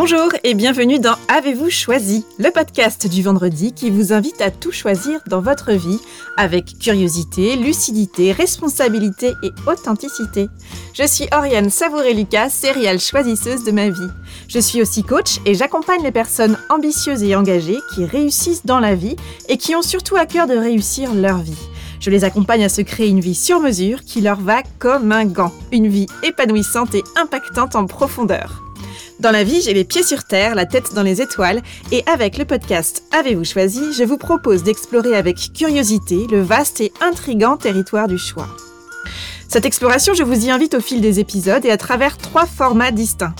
Bonjour et bienvenue dans Avez-vous choisi, le podcast du vendredi qui vous invite à tout choisir dans votre vie avec curiosité, lucidité, responsabilité et authenticité. Je suis Oriane Savouré-Lucas, céréale choisisseuse de ma vie. Je suis aussi coach et j'accompagne les personnes ambitieuses et engagées qui réussissent dans la vie et qui ont surtout à cœur de réussir leur vie. Je les accompagne à se créer une vie sur mesure qui leur va comme un gant, une vie épanouissante et impactante en profondeur. Dans la vie, j'ai les pieds sur terre, la tête dans les étoiles, et avec le podcast Avez-vous choisi, je vous propose d'explorer avec curiosité le vaste et intrigant territoire du choix. Cette exploration, je vous y invite au fil des épisodes et à travers trois formats distincts.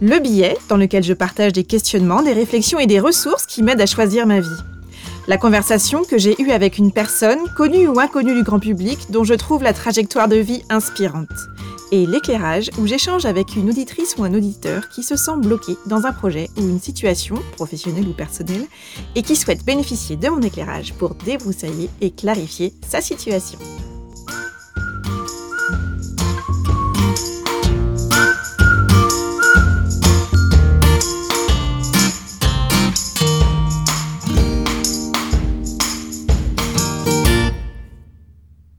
Le billet, dans lequel je partage des questionnements, des réflexions et des ressources qui m'aident à choisir ma vie. La conversation que j'ai eue avec une personne, connue ou inconnue du grand public, dont je trouve la trajectoire de vie inspirante et l'éclairage où j'échange avec une auditrice ou un auditeur qui se sent bloqué dans un projet ou une situation, professionnelle ou personnelle, et qui souhaite bénéficier de mon éclairage pour débroussailler et clarifier sa situation.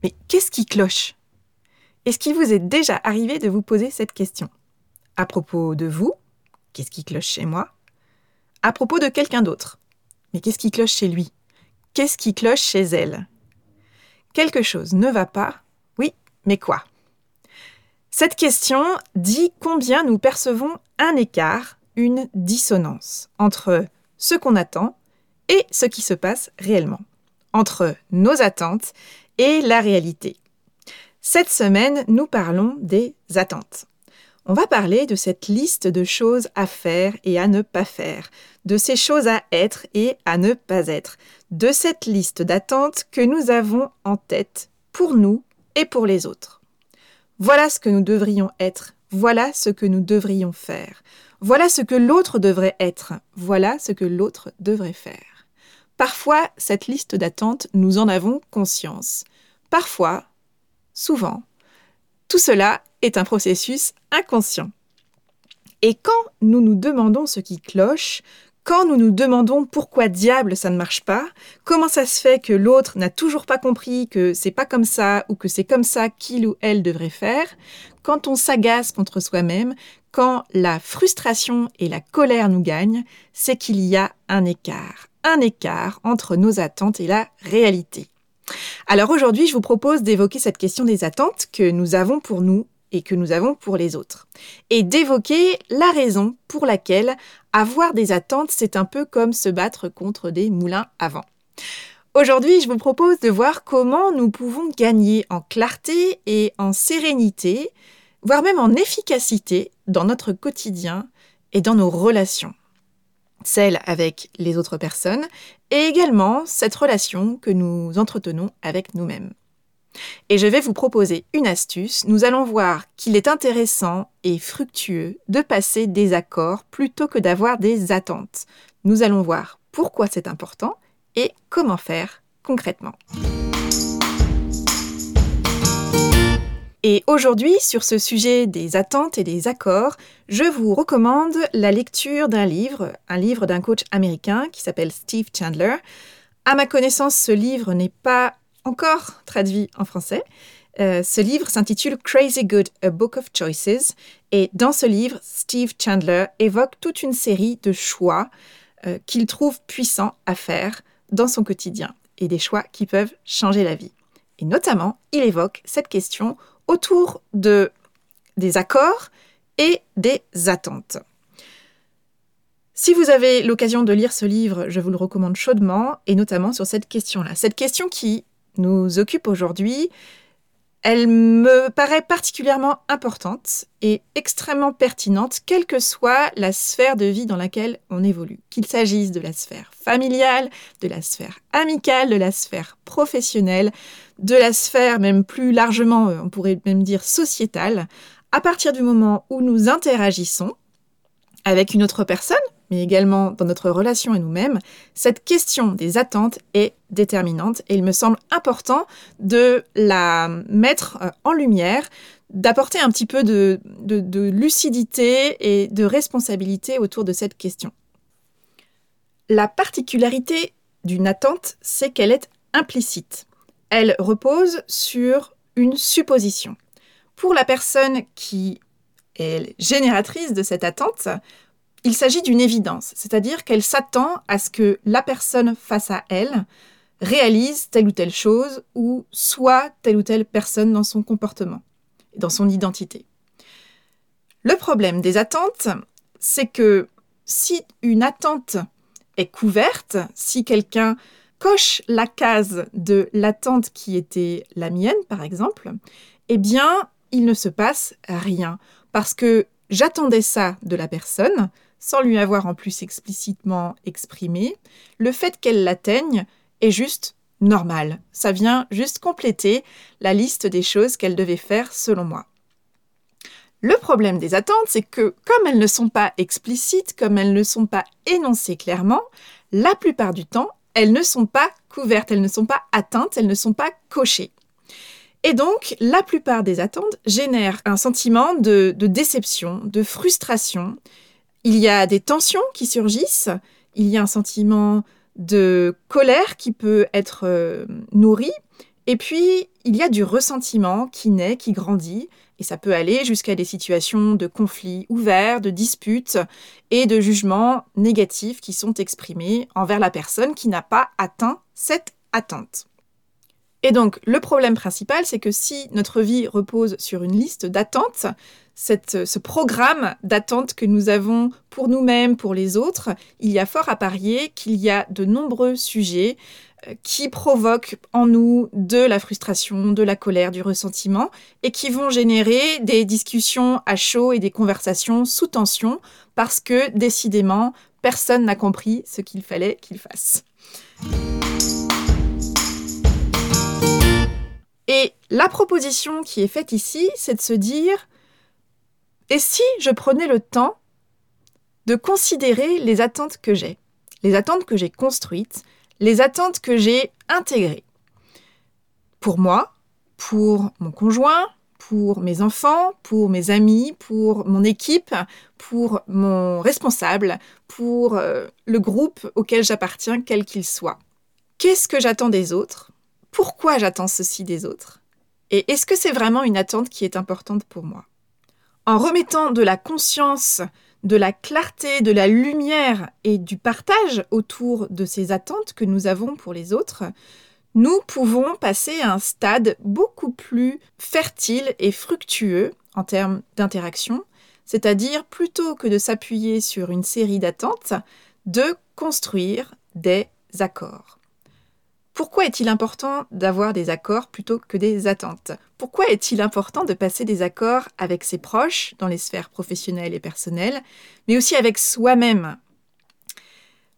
Mais qu'est-ce qui cloche? Est-ce qu'il vous est déjà arrivé de vous poser cette question? À propos de vous, qu'est-ce qui cloche chez moi? À propos de quelqu'un d'autre, mais qu'est-ce qui cloche chez lui? Qu'est-ce qui cloche chez elle? Quelque chose ne va pas, oui, mais quoi? Cette question dit combien nous percevons un écart, une dissonance entre ce qu'on attend et ce qui se passe réellement, entre nos attentes et la réalité. Cette semaine, nous parlons des attentes. On va parler de cette liste de choses à faire et à ne pas faire, de ces choses à être et à ne pas être, de cette liste d'attentes que nous avons en tête pour nous et pour les autres. Voilà ce que nous devrions être, voilà ce que nous devrions faire, voilà ce que l'autre devrait être, voilà ce que l'autre devrait faire. Parfois, cette liste d'attentes, nous en avons conscience. Parfois, souvent, tout cela est un processus inconscient. Et quand nous nous demandons ce qui cloche, quand nous nous demandons pourquoi diable ça ne marche pas, comment ça se fait que l'autre n'a toujours pas compris que c'est pas comme ça ou que c'est comme ça qu'il ou elle devrait faire, quand on s'agace contre soi-même, quand la frustration et la colère nous gagnent, c'est qu'il y a un écart, un écart entre nos attentes et la réalité. Alors aujourd'hui, je vous propose d'évoquer cette question des attentes que nous avons pour nous et que nous avons pour les autres. Et d'évoquer la raison pour laquelle avoir des attentes, c'est un peu comme se battre contre des moulins à vent. Aujourd'hui, je vous propose de voir comment nous pouvons gagner en clarté et en sérénité, voire même en efficacité dans notre quotidien et dans nos relations celle avec les autres personnes, et également cette relation que nous entretenons avec nous-mêmes. Et je vais vous proposer une astuce. Nous allons voir qu'il est intéressant et fructueux de passer des accords plutôt que d'avoir des attentes. Nous allons voir pourquoi c'est important et comment faire concrètement. Et aujourd'hui, sur ce sujet des attentes et des accords, je vous recommande la lecture d'un livre, un livre d'un coach américain qui s'appelle Steve Chandler. À ma connaissance, ce livre n'est pas encore traduit en français. Euh, ce livre s'intitule Crazy Good, A Book of Choices. Et dans ce livre, Steve Chandler évoque toute une série de choix euh, qu'il trouve puissants à faire dans son quotidien et des choix qui peuvent changer la vie. Et notamment, il évoque cette question autour de, des accords et des attentes. Si vous avez l'occasion de lire ce livre, je vous le recommande chaudement, et notamment sur cette question-là. Cette question qui nous occupe aujourd'hui, elle me paraît particulièrement importante et extrêmement pertinente, quelle que soit la sphère de vie dans laquelle on évolue. Qu'il s'agisse de la sphère familiale, de la sphère amicale, de la sphère professionnelle, de la sphère même plus largement, euh, on pourrait même dire sociétale, à partir du moment où nous interagissons avec une autre personne, mais également dans notre relation à nous-mêmes, cette question des attentes est déterminante et il me semble important de la mettre euh, en lumière, d'apporter un petit peu de, lucidité et de responsabilité autour de cette question. La particularité d'une attente, c'est qu'elle est implicite. Elle repose sur une supposition. Pour la personne qui est génératrice de cette attente, il s'agit d'une évidence, c'est-à-dire qu'elle s'attend à ce que la personne face à elle réalise telle ou telle chose ou soit telle ou telle personne dans son comportement, dans son identité. Le problème des attentes, c'est que si une attente est couverte, si quelqu'un coche la case de l'attente qui était la mienne, par exemple, eh bien, il ne se passe rien. Parce que j'attendais ça de la personne, sans lui avoir en plus explicitement exprimé. Le fait qu'elle l'atteigne est juste normal. Ça vient juste compléter la liste des choses qu'elle devait faire selon moi. Le problème des attentes, c'est que comme elles ne sont pas explicites, comme elles ne sont pas énoncées clairement, la plupart du temps, elles ne sont pas couvertes, elles ne sont pas atteintes, elles ne sont pas cochées. Et donc, la plupart des attentes génèrent un sentiment de, déception, de frustration. Il y a des tensions qui surgissent, il y a un sentiment de colère qui peut être euh, nourri, et puis il y a du ressentiment qui naît, qui grandit, et ça peut aller jusqu'à des situations de conflits ouverts, de disputes et de jugements négatifs qui sont exprimés envers la personne qui n'a pas atteint cette attente. Et donc, le problème principal, c'est que si notre vie repose sur une liste d'attentes, ce programme d'attente que nous avons pour nous-mêmes, pour les autres, il y a fort à parier qu'il y a de nombreux sujets qui provoquent en nous de la frustration, de la colère, du ressentiment, et qui vont générer des discussions à chaud et des conversations sous tension, parce que décidément, personne n'a compris ce qu'il fallait qu'il fasse. Et la proposition qui est faite ici, c'est de se dire, et si je prenais le temps de considérer les attentes que j'ai, les attentes que j'ai construites, les attentes que j'ai intégrées. Pour moi, pour mon conjoint, pour mes enfants, pour mes amis, pour mon équipe, pour mon responsable, pour euh, le groupe auquel j'appartiens, quel qu'il soit. Qu'est-ce que j'attends des autres? Pourquoi j'attends ceci des autres? Et est-ce que c'est vraiment une attente qui est importante pour moi? En remettant de la conscience de la clarté, de la lumière et du partage autour de ces attentes que nous avons pour les autres, nous pouvons passer à un stade beaucoup plus fertile et fructueux en termes d'interaction, c'est-à-dire plutôt que de s'appuyer sur une série d'attentes, de construire des accords. Pourquoi est-il important d'avoir des accords plutôt que des attentes? Pourquoi est-il important de passer des accords avec ses proches dans les sphères professionnelles et personnelles, mais aussi avec soi-même?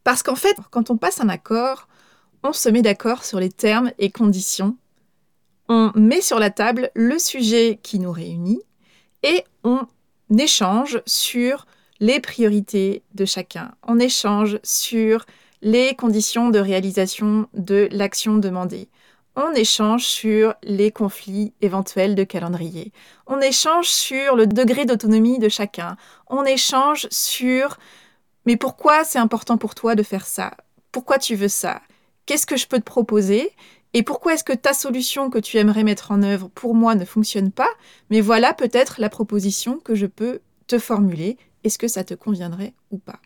Parce qu'en fait, quand on passe un accord, on se met d'accord sur les termes et conditions, on met sur la table le sujet qui nous réunit et on échange sur les priorités de chacun, on échange sur les conditions de réalisation de l'action demandée. On échange sur les conflits éventuels de calendrier. On échange sur le degré d'autonomie de chacun. On échange sur mais pourquoi c'est important pour toi de faire ça? Pourquoi tu veux ça? Qu'est-ce que je peux te proposer? Et pourquoi est-ce que ta solution que tu aimerais mettre en œuvre pour moi ne fonctionne pas? Mais voilà peut-être la proposition que je peux te formuler. Est-ce que ça te conviendrait ou pas?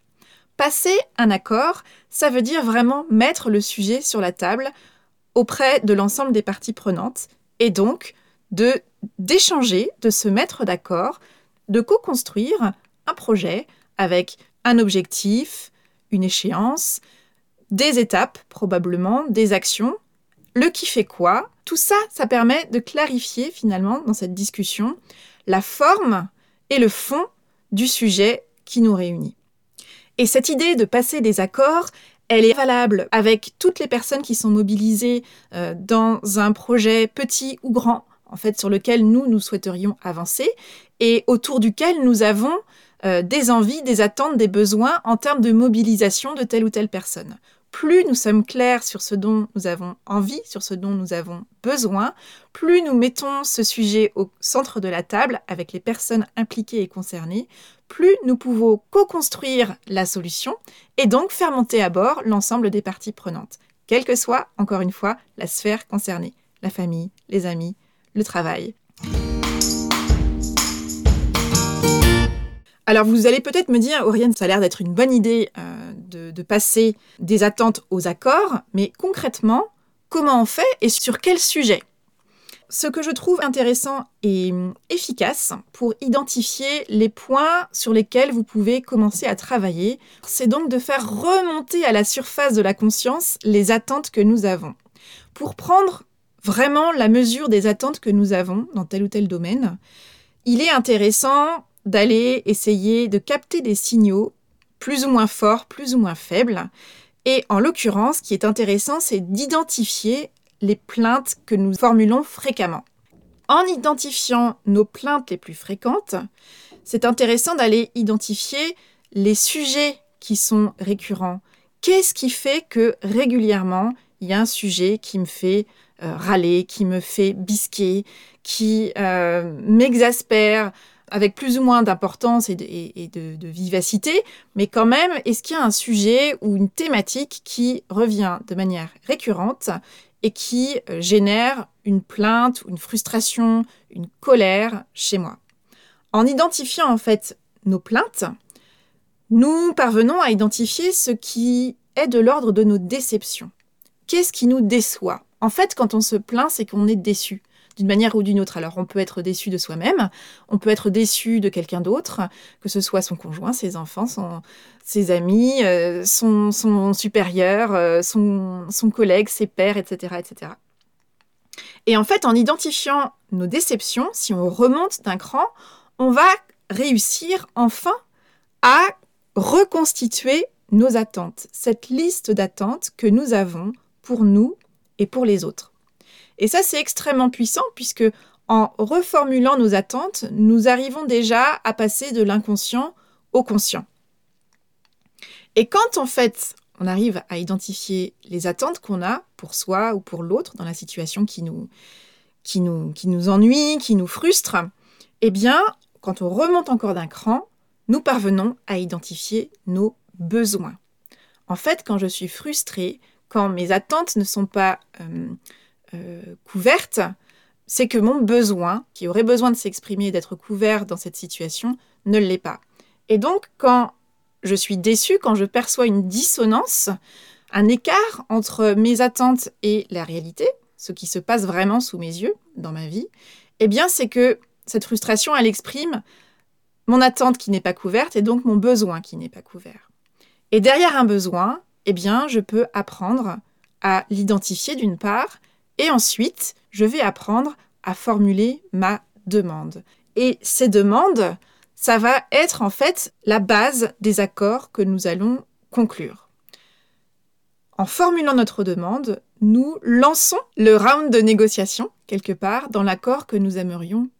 Passer un accord, ça veut dire vraiment mettre le sujet sur la table auprès de l'ensemble des parties prenantes et donc de d'échanger, de se mettre d'accord, de co-construire un projet avec un objectif, une échéance, des étapes probablement, des actions, le qui fait quoi. Tout ça, ça permet de clarifier finalement dans cette discussion la forme et le fond du sujet qui nous réunit. Et cette idée de passer des accords, elle est valable avec toutes les personnes qui sont mobilisées euh, dans un projet petit ou grand, en fait, sur lequel nous, nous souhaiterions avancer et autour duquel nous avons euh, des envies, des attentes, des besoins en termes de mobilisation de telle ou telle personne. plus nous sommes clairs sur ce dont nous avons envie, sur ce dont nous avons besoin, plus nous mettons ce sujet au centre de la table avec les personnes impliquées et concernées, plus nous pouvons co-construire la solution et donc faire monter à bord l'ensemble des parties prenantes, quelle que soit, encore une fois, la sphère concernée, la famille, les amis, le travail. Alors vous allez peut-être me dire, Oriane, ça a l'air d'être une bonne idée euh, de, passer des attentes aux accords, mais concrètement, comment on fait et sur quel sujet? Ce que je trouve intéressant et efficace pour identifier les points sur lesquels vous pouvez commencer à travailler, c'est donc de faire remonter à la surface de la conscience les attentes que nous avons. Pour prendre vraiment la mesure des attentes que nous avons dans tel ou tel domaine, il est intéressant d'aller essayer de capter des signaux plus ou moins forts, plus ou moins faibles. Et en l'occurrence, ce qui est intéressant, c'est d'identifier les plaintes que nous formulons fréquemment. En identifiant nos plaintes les plus fréquentes, c'est intéressant d'aller identifier les sujets qui sont récurrents. Qu'est-ce qui fait que régulièrement, il y a un sujet qui me fait euh, râler, qui me fait bisquer, qui euh, m'exaspère, avec plus ou moins d'importance et, de, vivacité, mais quand même, est-ce qu'il y a un sujet ou une thématique qui revient de manière récurrente et qui euh, génère une plainte, une frustration, une colère chez moi. En identifiant en fait nos plaintes, nous parvenons à identifier ce qui est de l'ordre de nos déceptions. Qu'est-ce qui nous déçoit? En fait, quand on se plaint, c'est qu'on est déçu d'une manière ou d'une autre. Alors on peut être déçu de soi-même, on peut être déçu de quelqu'un d'autre, que ce soit son conjoint, ses enfants, ses amis, euh, son, supérieur, euh, son, collègue, ses pairs, etc., etc. Et en fait, en identifiant nos déceptions, si on remonte d'un cran, on va réussir enfin à reconstituer nos attentes, cette liste d'attentes que nous avons pour nous et pour les autres. Et ça, c'est extrêmement puissant puisque en reformulant nos attentes, nous arrivons déjà à passer de l'inconscient au conscient. Et quand en fait on arrive à identifier les attentes qu'on a pour soi ou pour l'autre dans la situation qui nous, qui, nous, qui nous ennuie, qui nous frustre, eh bien, quand on remonte encore d'un cran, nous parvenons à identifier nos besoins. En fait, quand je suis frustrée, quand mes attentes ne sont pas euh, couverte, c'est que mon besoin, qui aurait besoin de s'exprimer et d'être couvert dans cette situation, ne l'est pas. Et donc, quand je suis déçue, quand je perçois une dissonance, un écart entre mes attentes et la réalité, ce qui se passe vraiment sous mes yeux dans ma vie, eh bien, c'est que cette frustration, elle exprime mon attente qui n'est pas couverte et donc mon besoin qui n'est pas couvert. Et derrière un besoin, eh bien, je peux apprendre à l'identifier d'une part et ensuite, je vais apprendre à formuler ma demande. Et ces demandes, ça va être en fait la base des accords que nous allons conclure. En formulant notre demande, nous lançons le round de négociation, quelque part, dans l'accord que nous aimerions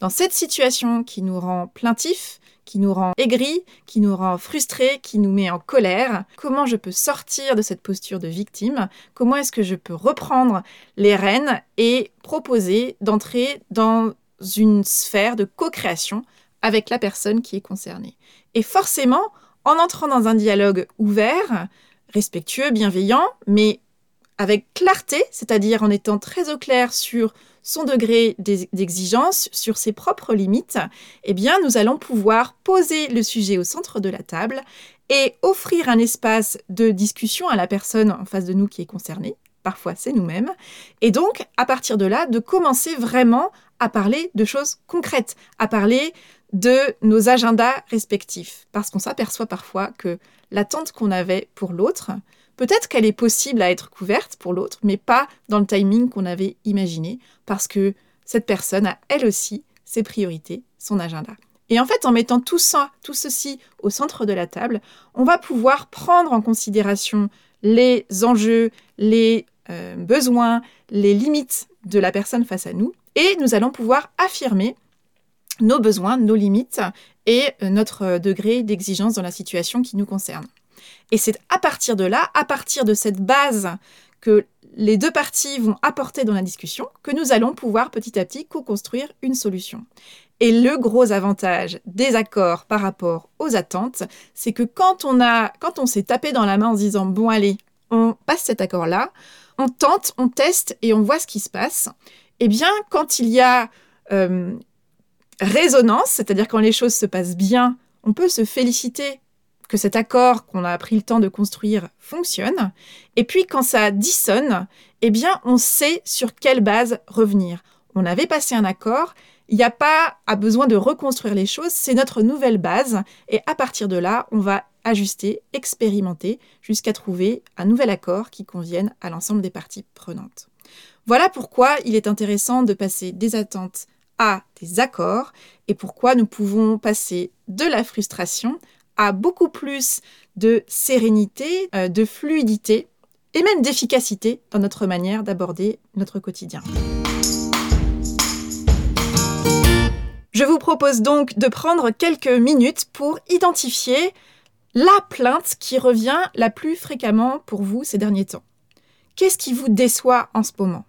Dans cette situation qui nous rend plaintifs, qui nous rend aigris, qui nous rend frustrés, qui nous met en colère. Comment je peux sortir de cette posture de victime? Comment est-ce que je peux reprendre les rênes et proposer d'entrer dans une sphère de co-création avec la personne qui est concernée? Et forcément, en entrant dans un dialogue ouvert, respectueux, bienveillant, mais avec clarté, c'est-à-dire en étant très au clair sur son degré d'exigence, sur ses propres limites, eh bien, nous allons pouvoir poser le sujet au centre de la table et offrir un espace de discussion à la personne en face de nous qui est concernée. Parfois, c'est nous-mêmes. Et donc, à partir de là, de commencer vraiment à parler de choses concrètes, à parler de nos agendas respectifs. Parce qu'on s'aperçoit parfois que l'attente qu'on avait pour l'autre, Peut-être qu'elle est possible à être couverte pour l'autre, mais pas dans le timing qu'on avait imaginé, parce que cette personne a elle aussi ses priorités, son agenda. Et en fait, en mettant tout ça, tout ceci au centre de la table, on va pouvoir prendre en considération les enjeux, les euh, besoins, les limites de la personne face à nous, et nous allons pouvoir affirmer nos besoins, nos limites et euh, notre degré d'exigence dans la situation qui nous concerne. Et c'est à partir de là, à partir de cette base que les deux parties vont apporter dans la discussion, que nous allons pouvoir petit à petit co-construire une solution. Et le gros avantage des accords par rapport aux attentes, c'est que quand on a, quand on s'est tapé dans la main en se disant bon allez, on passe cet accord-là, on tente, on teste et on voit ce qui se passe. Eh bien, quand il y a euh, résonance, c'est-à-dire quand les choses se passent bien, on peut se féliciter que cet accord qu'on a pris le temps de construire fonctionne. Et puis quand ça dissonne, eh bien on sait sur quelle base revenir. On avait passé un accord, il n'y a pas besoin de reconstruire les choses, c'est notre nouvelle base et à partir de là, on va ajuster, expérimenter jusqu'à trouver un nouvel accord qui convienne à l'ensemble des parties prenantes. Voilà pourquoi il est intéressant de passer des attentes à des accords et pourquoi nous pouvons passer de la frustration à beaucoup plus de sérénité, euh, de fluidité et même d'efficacité dans notre manière d'aborder notre quotidien. Je vous propose donc de prendre quelques minutes pour identifier la plainte qui revient la plus fréquemment pour vous ces derniers temps. Qu'est-ce qui vous déçoit en ce moment?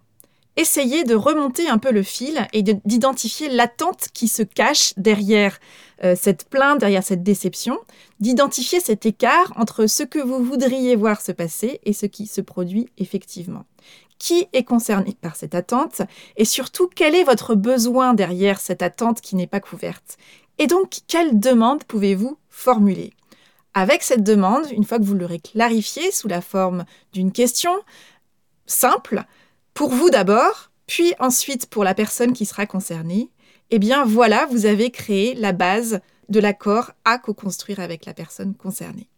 Essayez de remonter un peu le fil et d'identifier l'attente qui se cache derrière euh, cette plainte, derrière cette déception, d'identifier cet écart entre ce que vous voudriez voir se passer et ce qui se produit effectivement. Qui est concerné par cette attente et surtout quel est votre besoin derrière cette attente qui n'est pas couverte? Et donc, quelle demande pouvez-vous formuler? Avec cette demande, une fois que vous l'aurez clarifiée sous la forme d'une question simple, pour vous d'abord, puis ensuite pour la personne qui sera concernée, eh bien voilà, vous avez créé la base de l'accord à co-construire avec la personne concernée.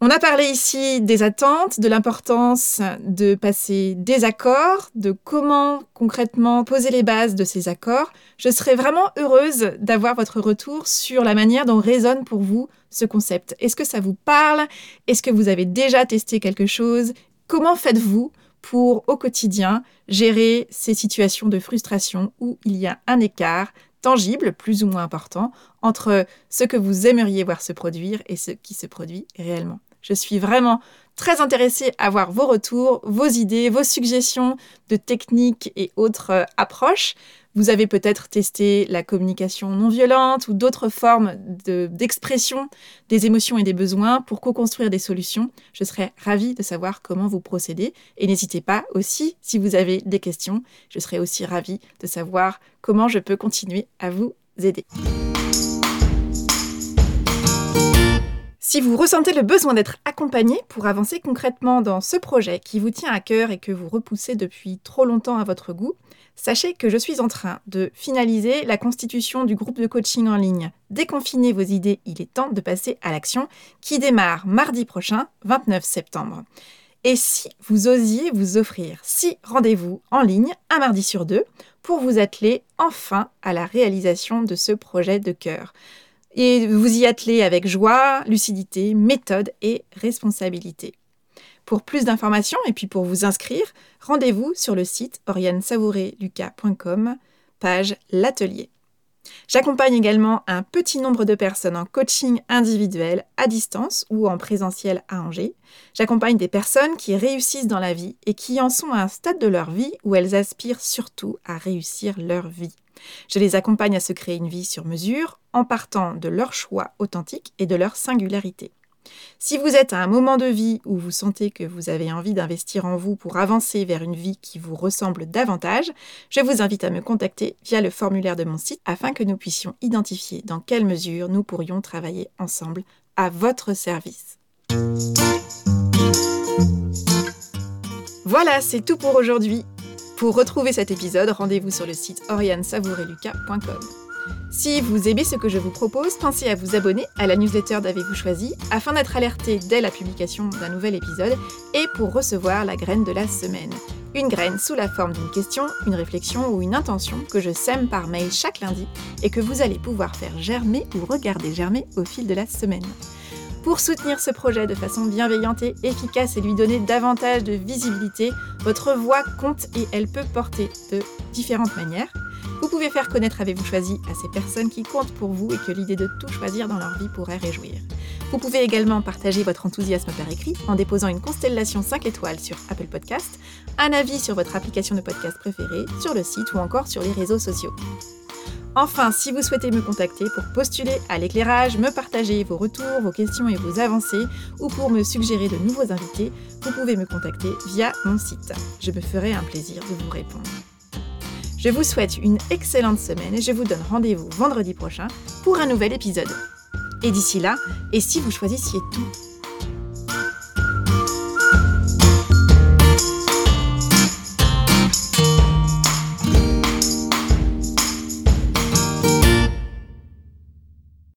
On a parlé ici des attentes, de l'importance de passer des accords, de comment concrètement poser les bases de ces accords. Je serais vraiment heureuse d'avoir votre retour sur la manière dont résonne pour vous ce concept. Est-ce que ça vous parle? Est-ce que vous avez déjà testé quelque chose? Comment faites-vous pour au quotidien gérer ces situations de frustration où il y a un écart tangible, plus ou moins important, entre ce que vous aimeriez voir se produire et ce qui se produit réellement. Je suis vraiment très intéressée à voir vos retours, vos idées, vos suggestions de techniques et autres euh, approches. Vous avez peut-être testé la communication non violente ou d'autres formes d'expression des émotions et des besoins pour co-construire des solutions. Je serais ravie de savoir comment vous procédez et n'hésitez pas aussi, si vous avez des questions, je serais aussi ravie de savoir comment je peux continuer à vous aider. Si vous ressentez le besoin d'être accompagné pour avancer concrètement dans ce projet qui vous tient à cœur et que vous repoussez depuis trop longtemps à votre goût, sachez que je suis en train de finaliser la constitution du groupe de coaching en ligne Déconfinez vos idées, il est temps de passer à l'action, qui démarre mardi prochain, 29 septembre. Et si vous osiez vous offrir six rendez-vous en ligne, un mardi sur deux, pour vous atteler enfin à la réalisation de ce projet de cœur et vous y atteler avec joie, lucidité, méthode et responsabilité. Pour plus d'informations et puis pour vous inscrire, rendez-vous sur le site oriane-savoureluca.com, page L'Atelier. J'accompagne également un petit nombre de personnes en coaching individuel à distance ou en présentiel à Angers. J'accompagne des personnes qui réussissent dans la vie et qui en sont à un stade de leur vie où elles aspirent surtout à réussir leur vie. Je les accompagne à se créer une vie sur mesure en partant de leur choix authentique et de leur singularité. Si vous êtes à un moment de vie où vous sentez que vous avez envie d'investir en vous pour avancer vers une vie qui vous ressemble davantage, je vous invite à me contacter via le formulaire de mon site afin que nous puissions identifier dans quelle mesure nous pourrions travailler ensemble à votre service. Voilà, c'est tout pour aujourd'hui. Pour retrouver cet épisode, rendez-vous sur le site oriansavoureluca.com. Si vous aimez ce que je vous propose, pensez à vous abonner à la newsletter d'Avez-vous choisi afin d'être alerté dès la publication d'un nouvel épisode et pour recevoir la graine de la semaine. Une graine sous la forme d'une question, une réflexion ou une intention que je sème par mail chaque lundi et que vous allez pouvoir faire germer ou regarder germer au fil de la semaine. Pour soutenir ce projet de façon bienveillante et efficace et lui donner davantage de visibilité, votre voix compte et elle peut porter de différentes manières. Vous pouvez faire connaître Avez-vous choisi à ces personnes qui comptent pour vous et que l'idée de tout choisir dans leur vie pourrait réjouir. Vous pouvez également partager votre enthousiasme par écrit en déposant une constellation 5 étoiles sur Apple Podcast, un avis sur votre application de podcast préférée, sur le site ou encore sur les réseaux sociaux. Enfin, si vous souhaitez me contacter pour postuler à l'éclairage, me partager vos retours, vos questions et vos avancées, ou pour me suggérer de nouveaux invités, vous pouvez me contacter via mon site. Je me ferai un plaisir de vous répondre. Je vous souhaite une excellente semaine et je vous donne rendez-vous vendredi prochain pour un nouvel épisode. Et d'ici là, et si vous choisissiez tout?